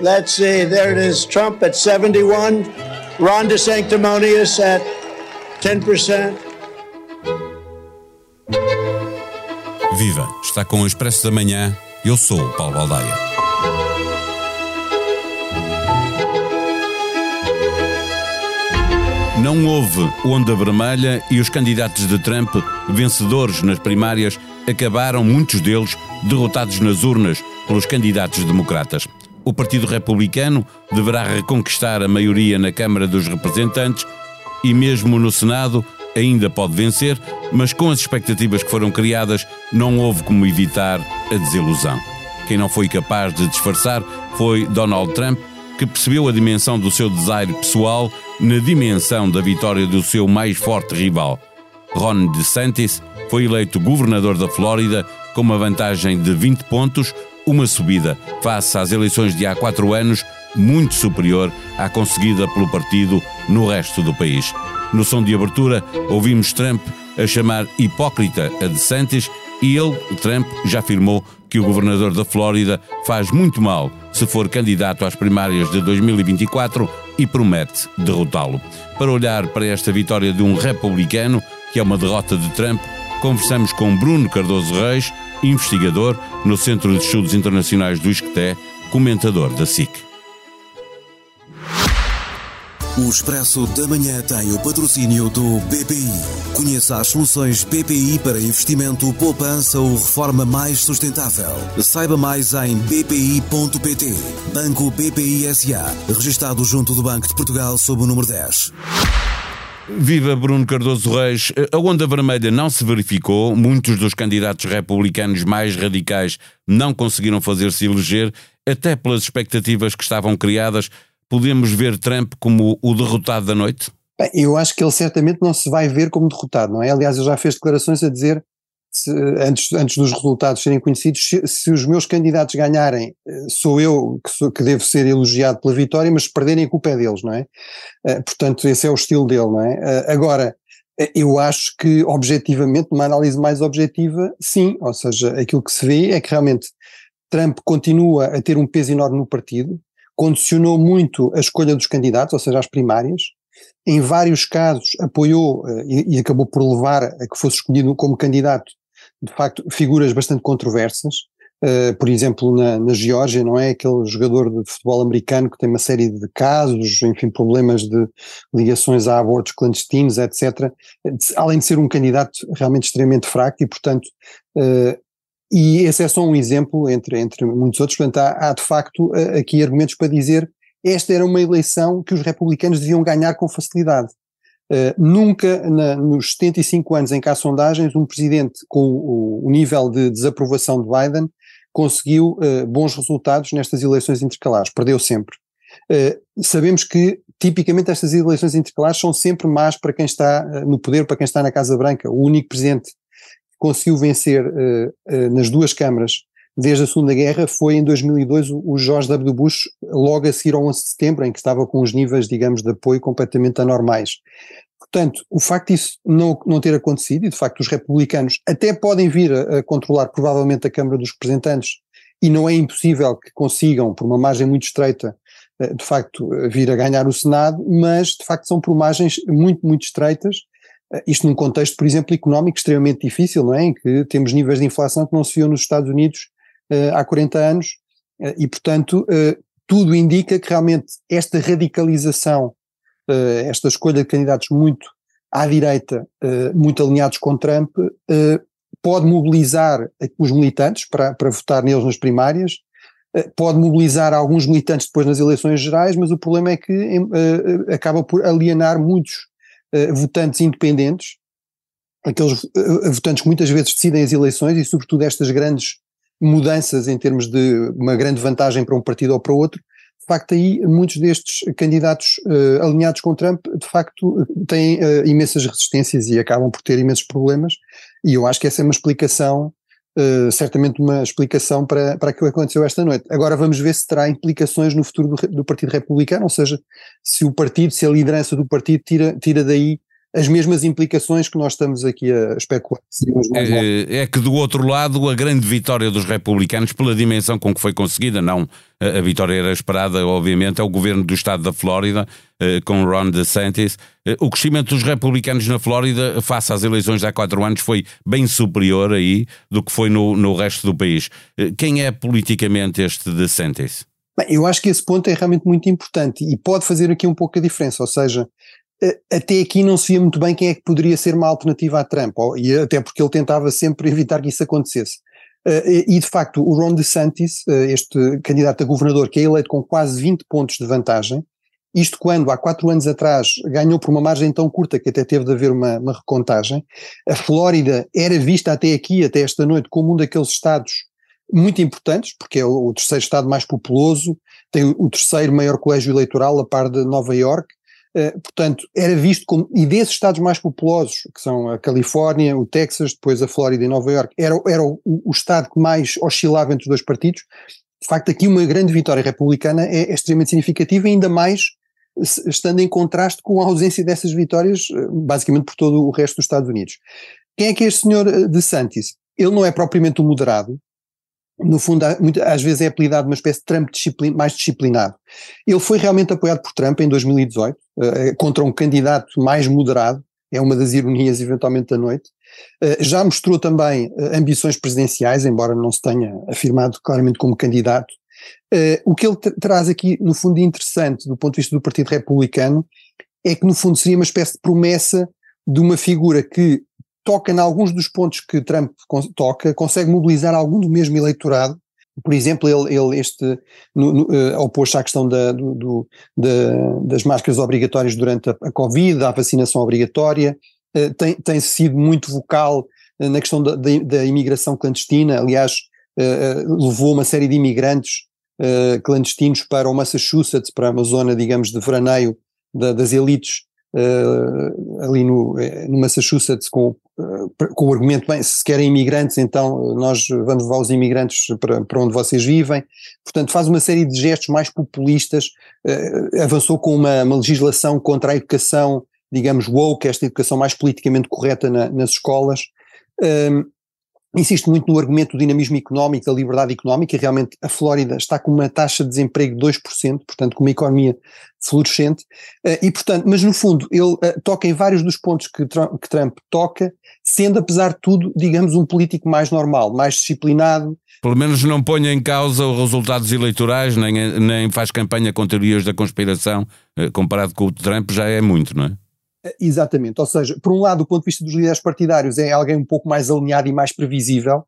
Let's see, there it is. Trump at 71, Ron DeSanctimonious at 10%. Viva! Está com o Expresso da Manhã. Eu sou o Paulo Baldaia. Não houve onda vermelha e os candidatos de Trump, vencedores nas primárias, acabaram, muitos deles, derrotados nas urnas pelos candidatos democratas. O Partido Republicano deverá reconquistar a maioria na Câmara dos Representantes e, mesmo no Senado, ainda pode vencer, mas com as expectativas que foram criadas, não houve como evitar a desilusão. Quem não foi capaz de disfarçar foi Donald Trump, que percebeu a dimensão do seu desaire pessoal na dimensão da vitória do seu mais forte rival. Ron DeSantis foi eleito governador da Flórida com uma vantagem de 20 pontos, uma subida face às eleições de há quatro anos muito superior à conseguida pelo partido no resto do país. No som de abertura, ouvimos Trump a chamar hipócrita a DeSantis e ele, Trump, já afirmou que o governador da Flórida faz muito mal se for candidato às primárias de 2024 e promete derrotá-lo. Para olhar para esta vitória de um republicano, que é uma derrota de Trump, conversamos com Bruno Cardoso Reis, investigador no Centro de Estudos Internacionais do Isqueté, comentador da SIC. O Expresso da Manhã tem o patrocínio do BPI. Conheça as soluções BPI para investimento, poupança ou reforma mais sustentável. Saiba mais em bpi.pt. Banco BPI SA. Registado junto do Banco de Portugal sob o número 10. Viva Bruno Cardoso Reis. A onda vermelha não se verificou. Muitos dos candidatos republicanos mais radicais não conseguiram fazer-se eleger, até pelas expectativas que estavam criadas podemos ver Trump como o derrotado da noite? Bem, eu acho que ele certamente não se vai ver como derrotado, não é? Aliás, ele já fez declarações a dizer, se, antes, antes dos resultados serem conhecidos, se, se, os meus candidatos ganharem, eh, sou eu que, sou, que devo ser elogiado pela vitória, mas se perderem a culpa é deles, não é? Uh, portanto, esse é o estilo dele, não é? Uh, agora, eu acho que, objetivamente, numa análise mais objetiva, sim, ou seja, aquilo que se vê é que realmente Trump continua a ter um peso enorme no partido, condicionou muito a escolha dos candidatos, ou seja, as primárias. Em vários casos apoiou e, e, acabou por levar a que fosse escolhido como candidato, de facto, figuras bastante controversas. Uh, por exemplo, na, na Geórgia, não é? Aquele jogador de futebol americano que tem uma série de casos, enfim, problemas de ligações a abortos clandestinos, etc. Além de ser um candidato realmente extremamente fraco e, portanto, uh, e esse é só um exemplo entre, entre muitos outros. Portanto, há, há de facto aqui argumentos para dizer esta era uma eleição que os republicanos deviam ganhar com facilidade. Uh, nunca na, nos 75 anos em que há sondagens, um presidente com o, o nível de desaprovação de Biden conseguiu uh, bons resultados nestas eleições intercalares, perdeu sempre. Uh, sabemos que tipicamente estas eleições intercalares são sempre más para quem está no poder, para quem está na Casa Branca. O único presidente conseguiu vencer nas duas câmaras desde a Segunda Guerra foi em 2002 o George W. Bush, logo a seguir ao 11 de setembro, em que estava com os níveis, digamos, de apoio completamente anormais. Portanto, o facto disso não, não ter acontecido, e de facto os republicanos até podem vir a, a controlar provavelmente a Câmara dos Representantes, e não é impossível que consigam, por uma margem muito estreita, eh, de facto vir a ganhar o Senado, mas de facto são por margens muito, muito estreitas, eh, isto num contexto, por exemplo, económico extremamente difícil, não é? Em que temos níveis de inflação que não se viam nos Estados Unidos há 40 anos uh, e, portanto, uh, tudo indica que realmente esta radicalização, esta escolha de candidatos muito à direita, muito alinhados com Trump, pode mobilizar os militantes para, para votar neles nas primárias, pode mobilizar alguns militantes depois nas eleições gerais, mas o problema é que acaba por alienar muitos eh, votantes independentes, aqueles votantes que muitas vezes decidem as eleições e, sobretudo, estas grandes mudanças em termos de uma grande vantagem para um partido ou para outro. De facto, aí muitos destes candidatos uh, alinhados com Trump, de facto, têm imensas resistências e acabam por ter imensos problemas. E eu acho que essa é uma explicação Uh, certamente uma explicação para, para aquilo que aconteceu esta noite. Agora vamos ver se terá implicações no futuro do, do, Partido Republicano, ou seja, se o partido, se a liderança do partido tira, tira daí as mesmas implicações que nós estamos aqui a especular. É, é, que do outro lado, a grande vitória dos republicanos, pela dimensão com que foi conseguida, não a, vitória era esperada, obviamente, é o governo do estado da Flórida, eh, com Ron DeSantis. Eh, o crescimento dos republicanos na Flórida, face às eleições de há quatro anos, foi bem superior aí do que foi no, no resto do país. Eh, quem é politicamente este DeSantis? Bem, eu acho que esse ponto é realmente muito importante e pode fazer aqui um pouco a diferença, ou seja, até aqui não se via muito bem quem é que poderia ser uma alternativa a Trump, e até porque ele tentava sempre evitar que isso acontecesse. E de facto, o Ron DeSantis, este candidato a governador, que é eleito com quase 20 pontos de vantagem, isto quando há quatro anos atrás ganhou por uma margem tão curta que até teve de haver uma, uma recontagem. A Flórida era vista até aqui, até esta noite, como um daqueles estados muito importantes, porque é o, terceiro estado mais populoso, tem o, terceiro maior colégio eleitoral, a par de Nova York, portanto, era visto como, e desses estados mais populosos, que são a Califórnia, o Texas, depois a Flórida e Nova York, era, era o, o, estado que mais oscilava entre os dois partidos. De facto, aqui uma grande vitória republicana é, é extremamente significativa, ainda mais estando em contraste com a ausência dessas vitórias, eh, basicamente por todo o resto dos Estados Unidos. Quem é que é este senhor eh, de Santis? Ele não é propriamente um moderado, no fundo, às vezes é apelidado uma espécie de Trump disciplin, mais disciplinado. Ele foi realmente apoiado por Trump em 2018, uh, contra um candidato mais moderado, é uma das ironias eventualmente da noite. Uh, já mostrou também uh, ambições presidenciais, embora não se tenha afirmado claramente como candidato. o que ele traz aqui, no fundo, interessante do ponto de vista do Partido Republicano é que, no fundo, seria uma espécie de promessa de uma figura que toca em alguns dos pontos que Trump toca, consegue mobilizar algum do mesmo eleitorado. Por exemplo, ele, ele este, no, no, uh, à questão da, do, do, da, das máscaras obrigatórias durante a, a Covid, da vacinação obrigatória, uh, tem, tem sido muito vocal uh, na questão da, da, da, imigração clandestina, aliás, levou uma série de imigrantes clandestinos para o Massachusetts, para uma zona, digamos, de veraneio da, das elites ali no, no Massachusetts com, com o argumento, bem, se querem imigrantes, então nós vamos levar os imigrantes para, para onde vocês vivem. Portanto, faz uma série de gestos mais populistas, uh, avançou com uma, uma, legislação contra a educação, digamos, woke, esta educação mais politicamente correta na, nas escolas insiste muito no argumento do dinamismo económico, da liberdade económica, e realmente a Flórida está com uma taxa de desemprego de 2%, portanto com uma economia florescente, eh, e portanto, mas no fundo ele eh, toca em vários dos pontos que Trump, que Trump toca, sendo apesar de tudo, digamos, um político mais normal, mais disciplinado, pelo menos não põe em causa os resultados eleitorais, nem, nem faz campanha com teorias da conspiração, eh, comparado com o Trump já é muito, não é? Exatamente, ou seja, por um lado, do ponto de vista dos líderes partidários, é alguém um pouco mais alinhado e mais previsível,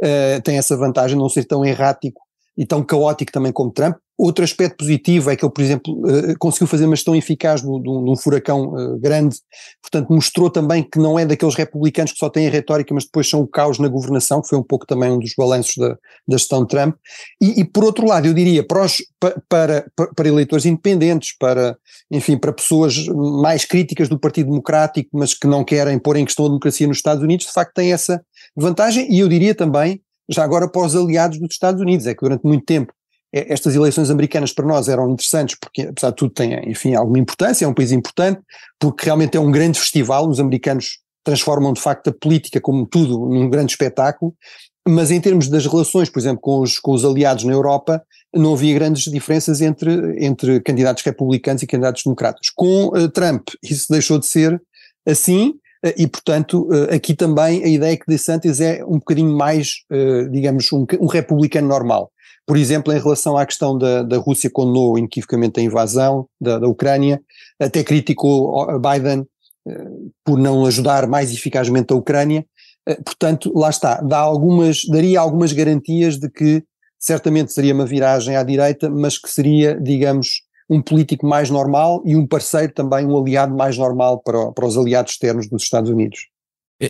uh, tem essa vantagem, não ser tão errático e tão caótico também como Trump. Outro aspecto positivo é que ele, por exemplo, uh, conseguiu fazer uma gestão eficaz num furacão uh, grande, portanto mostrou também que não é daqueles republicanos que só têm a retórica, mas depois são o caos na governação, que foi um pouco também um dos balanços da, da gestão de Trump. E, e, por outro lado, eu diria, para, os, para, para, para, eleitores independentes, para, enfim, para pessoas mais críticas do Partido Democrático, mas que não querem pôr em questão a democracia nos Estados Unidos, de facto tem essa vantagem, e eu diria também já agora para os aliados dos Estados Unidos, é que durante muito tempo estas eleições americanas para nós eram interessantes porque, apesar de tudo, têm, enfim, alguma importância, é um país importante, porque realmente é um grande festival, os americanos transformam de facto a política como tudo num grande espetáculo, mas em termos das relações, por exemplo, com os, com os aliados na Europa, não havia grandes diferenças entre, entre candidatos republicanos e candidatos democratas. Com uh, Trump, isso deixou de ser assim, e, portanto, eh, aqui também a ideia que DeSantis é um bocadinho mais, eh, digamos, um, um republicano normal. Por exemplo, em relação à questão da, da Rússia condenou inequivocamente a invasão da, da Ucrânia, até criticou Biden por não ajudar mais eficazmente a Ucrânia. Portanto, lá está, dá algumas, daria algumas garantias de que certamente seria uma viragem à direita, mas que seria, digamos, um político mais normal e um parceiro também, um aliado mais normal para, para os aliados externos dos Estados Unidos.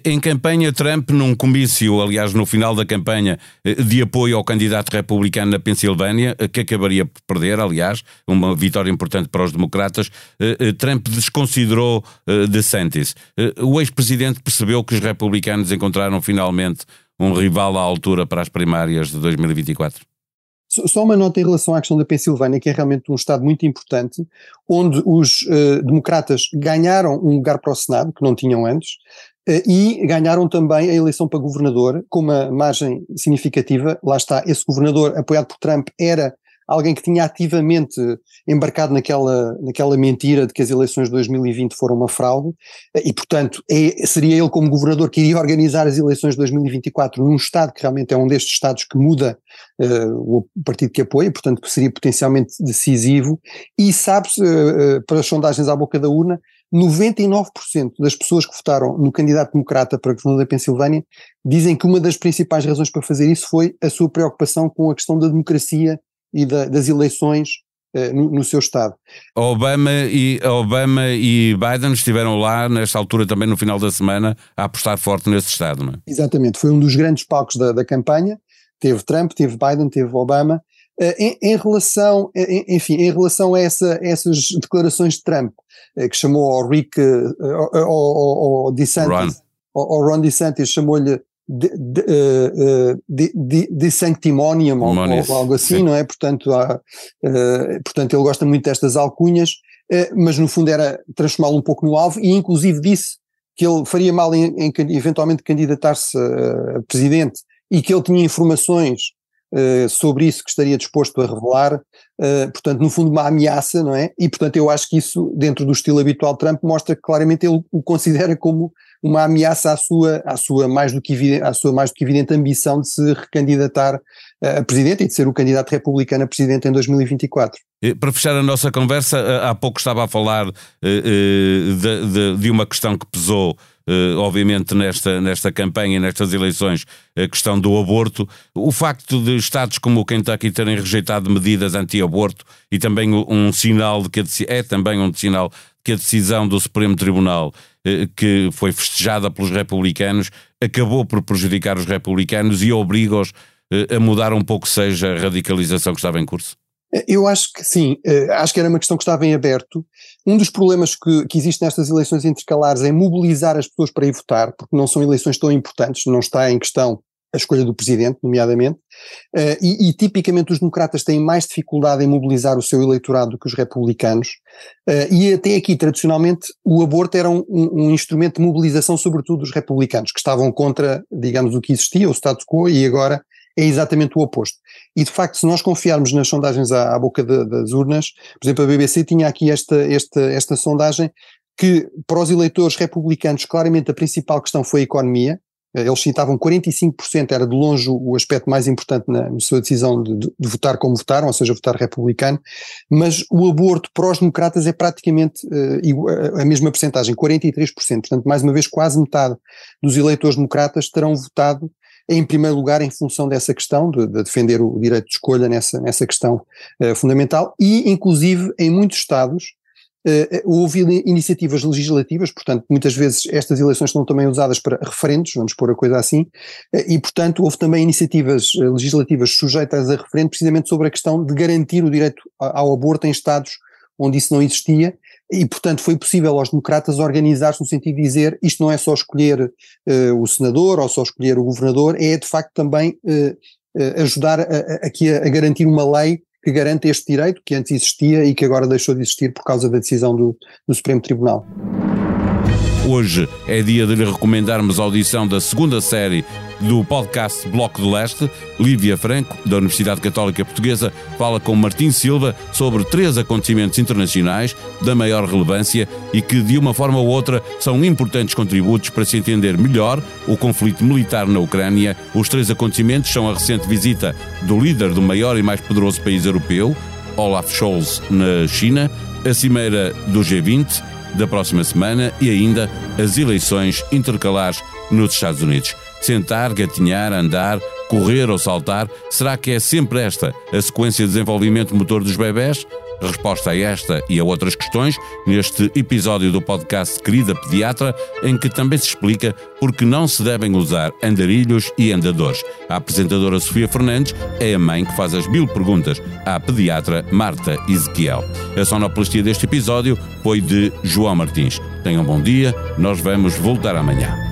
Em campanha, Trump, num comício, aliás, no final da campanha, eh, de apoio ao candidato republicano na Pensilvânia, eh, que acabaria por perder, aliás, uma vitória importante para os democratas, eh, Trump desconsiderou DeSantis. O ex-presidente percebeu que os republicanos encontraram finalmente um rival à altura para as primárias de 2024? Só uma nota em relação à questão da Pensilvânia, que é realmente um estado muito importante, onde os uh, democratas ganharam um lugar para o Senado, que não tinham antes, uh, e ganharam também a eleição para governador, com uma margem significativa. Lá está, esse governador apoiado por Trump era alguém que tinha ativamente embarcado naquela, naquela mentira de que as eleições de 2020 foram uma fraude, e portanto é, seria ele como governador que iria organizar as eleições de 2024 num estado que realmente é um destes estados que muda uh, o partido que apoia, portanto seria potencialmente decisivo, e sabe-se, uh, para as sondagens à boca da urna, 99% das pessoas que votaram no candidato democrata para governador da Pensilvânia dizem que uma das principais razões para fazer isso foi a sua preocupação com a questão da democracia e da, das eleições uh, no, no, seu Estado. Obama e, Obama e Biden estiveram lá, nesta altura também no final da semana, a apostar forte nesse Estado, não é? Exatamente, foi um dos grandes palcos da, da campanha, teve Trump, teve Biden, teve Obama, uh, em, em, relação, em, enfim, em relação a essa, essas declarações de Trump, que chamou ao Rick, ao, ao, ao DeSantis, Ron. Ao, ao Ron DeSantis, chamou-lhe de, de, uh, de, de sanctimonium ou, ou, algo assim, Sim. não é? Portanto, há, uh, portanto, ele gosta muito destas alcunhas, uh, mas no fundo era transformá-lo um pouco no alvo e inclusive disse que ele faria mal em, em eventualmente candidatar-se a, a presidente e que ele tinha informações Uh, sobre isso que estaria disposto a revelar, portanto, no fundo, uma ameaça, não é? E, portanto, eu acho que isso, dentro do estilo habitual de Trump, mostra que claramente ele o considera como uma ameaça à sua, à sua, mais, do que evidente, à sua mais do que evidente ambição de se recandidatar a presidente e de ser o candidato republicano a presidente em 2024. Para fechar a nossa conversa, há pouco estava a falar uh, de, de, de, uma questão que pesou, obviamente, nesta, nesta campanha, nestas eleições, a questão do aborto. O facto de Estados como o Kentucky terem rejeitado medidas anti-aborto e também um sinal de que é também um sinal que a decisão do Supremo Tribunal, eh, que foi festejada pelos republicanos, acabou por prejudicar os republicanos e obriga-os eh, a mudar um pouco, seja a radicalização que estava em curso? Eu acho que sim, eh, acho que era uma questão que estava em aberto. Um dos problemas que, que existe nestas eleições intercalares é mobilizar as pessoas para ir votar, porque não são eleições tão importantes, não está em questão a escolha do presidente, nomeadamente, uh, e, e, tipicamente os democratas têm mais dificuldade em mobilizar o seu eleitorado do que os republicanos, uh, e até aqui, tradicionalmente, o aborto era um, um, instrumento de mobilização, sobretudo dos republicanos, que estavam contra, digamos, o que existia, o status quo, e agora é exatamente o oposto. E de facto, se nós confiarmos nas sondagens à, à boca de, das urnas, por exemplo, a BBC tinha aqui esta, esta, esta sondagem que para os eleitores republicanos claramente a principal questão foi a economia, eles citavam 45%, era de longe o aspecto mais importante na, na sua decisão de, de, votar como votaram, ou seja, votar republicano, mas o aborto para os democratas é praticamente uh, a mesma percentagem, 43%. Portanto, mais uma vez, quase metade dos eleitores democratas terão votado em primeiro lugar em função dessa questão, de, de defender o direito de escolha nessa, nessa questão uh, fundamental, e inclusive em muitos estados houve iniciativas legislativas, portanto, muitas vezes estas eleições são também usadas para referendos, vamos pôr a coisa assim, uh, e portanto houve também iniciativas legislativas sujeitas a referendo precisamente sobre a questão de garantir o direito ao aborto em estados onde isso não existia, e portanto foi possível aos democratas organizar-se no sentido de dizer isto não é só escolher uh, o senador ou só escolher o governador, é de facto também ajudar a, a, a, a garantir uma lei que garante este direito que antes existia e que agora deixou de existir por causa da decisão do, do Supremo Tribunal. Hoje é dia de lhe recomendarmos a audição da segunda série do podcast Bloco do Leste. Lívia Franco, da Universidade Católica Portuguesa, fala com Martim Silva sobre três acontecimentos internacionais da maior relevância e que, de uma forma ou outra, são importantes contributos para se entender melhor o conflito militar na Ucrânia. Os três acontecimentos são a recente visita do líder do maior e mais poderoso país europeu, Olaf Scholz, na China, a cimeira do G20 da próxima semana e ainda as eleições intercalares nos Estados Unidos. Sentar, gatinhar, andar, correr ou saltar, será que é sempre esta a sequência de desenvolvimento motor dos bebés? Resposta a esta e a outras questões neste episódio do podcast Querida Pediatra, em que também se explica por que não se devem usar andarilhos e andadores. A apresentadora Sofia Fernandes é a mãe que faz as mil perguntas à pediatra Marta Ezequiel. A sonoplastia deste episódio foi de João Martins. Tenham um bom dia, nós vamos voltar amanhã.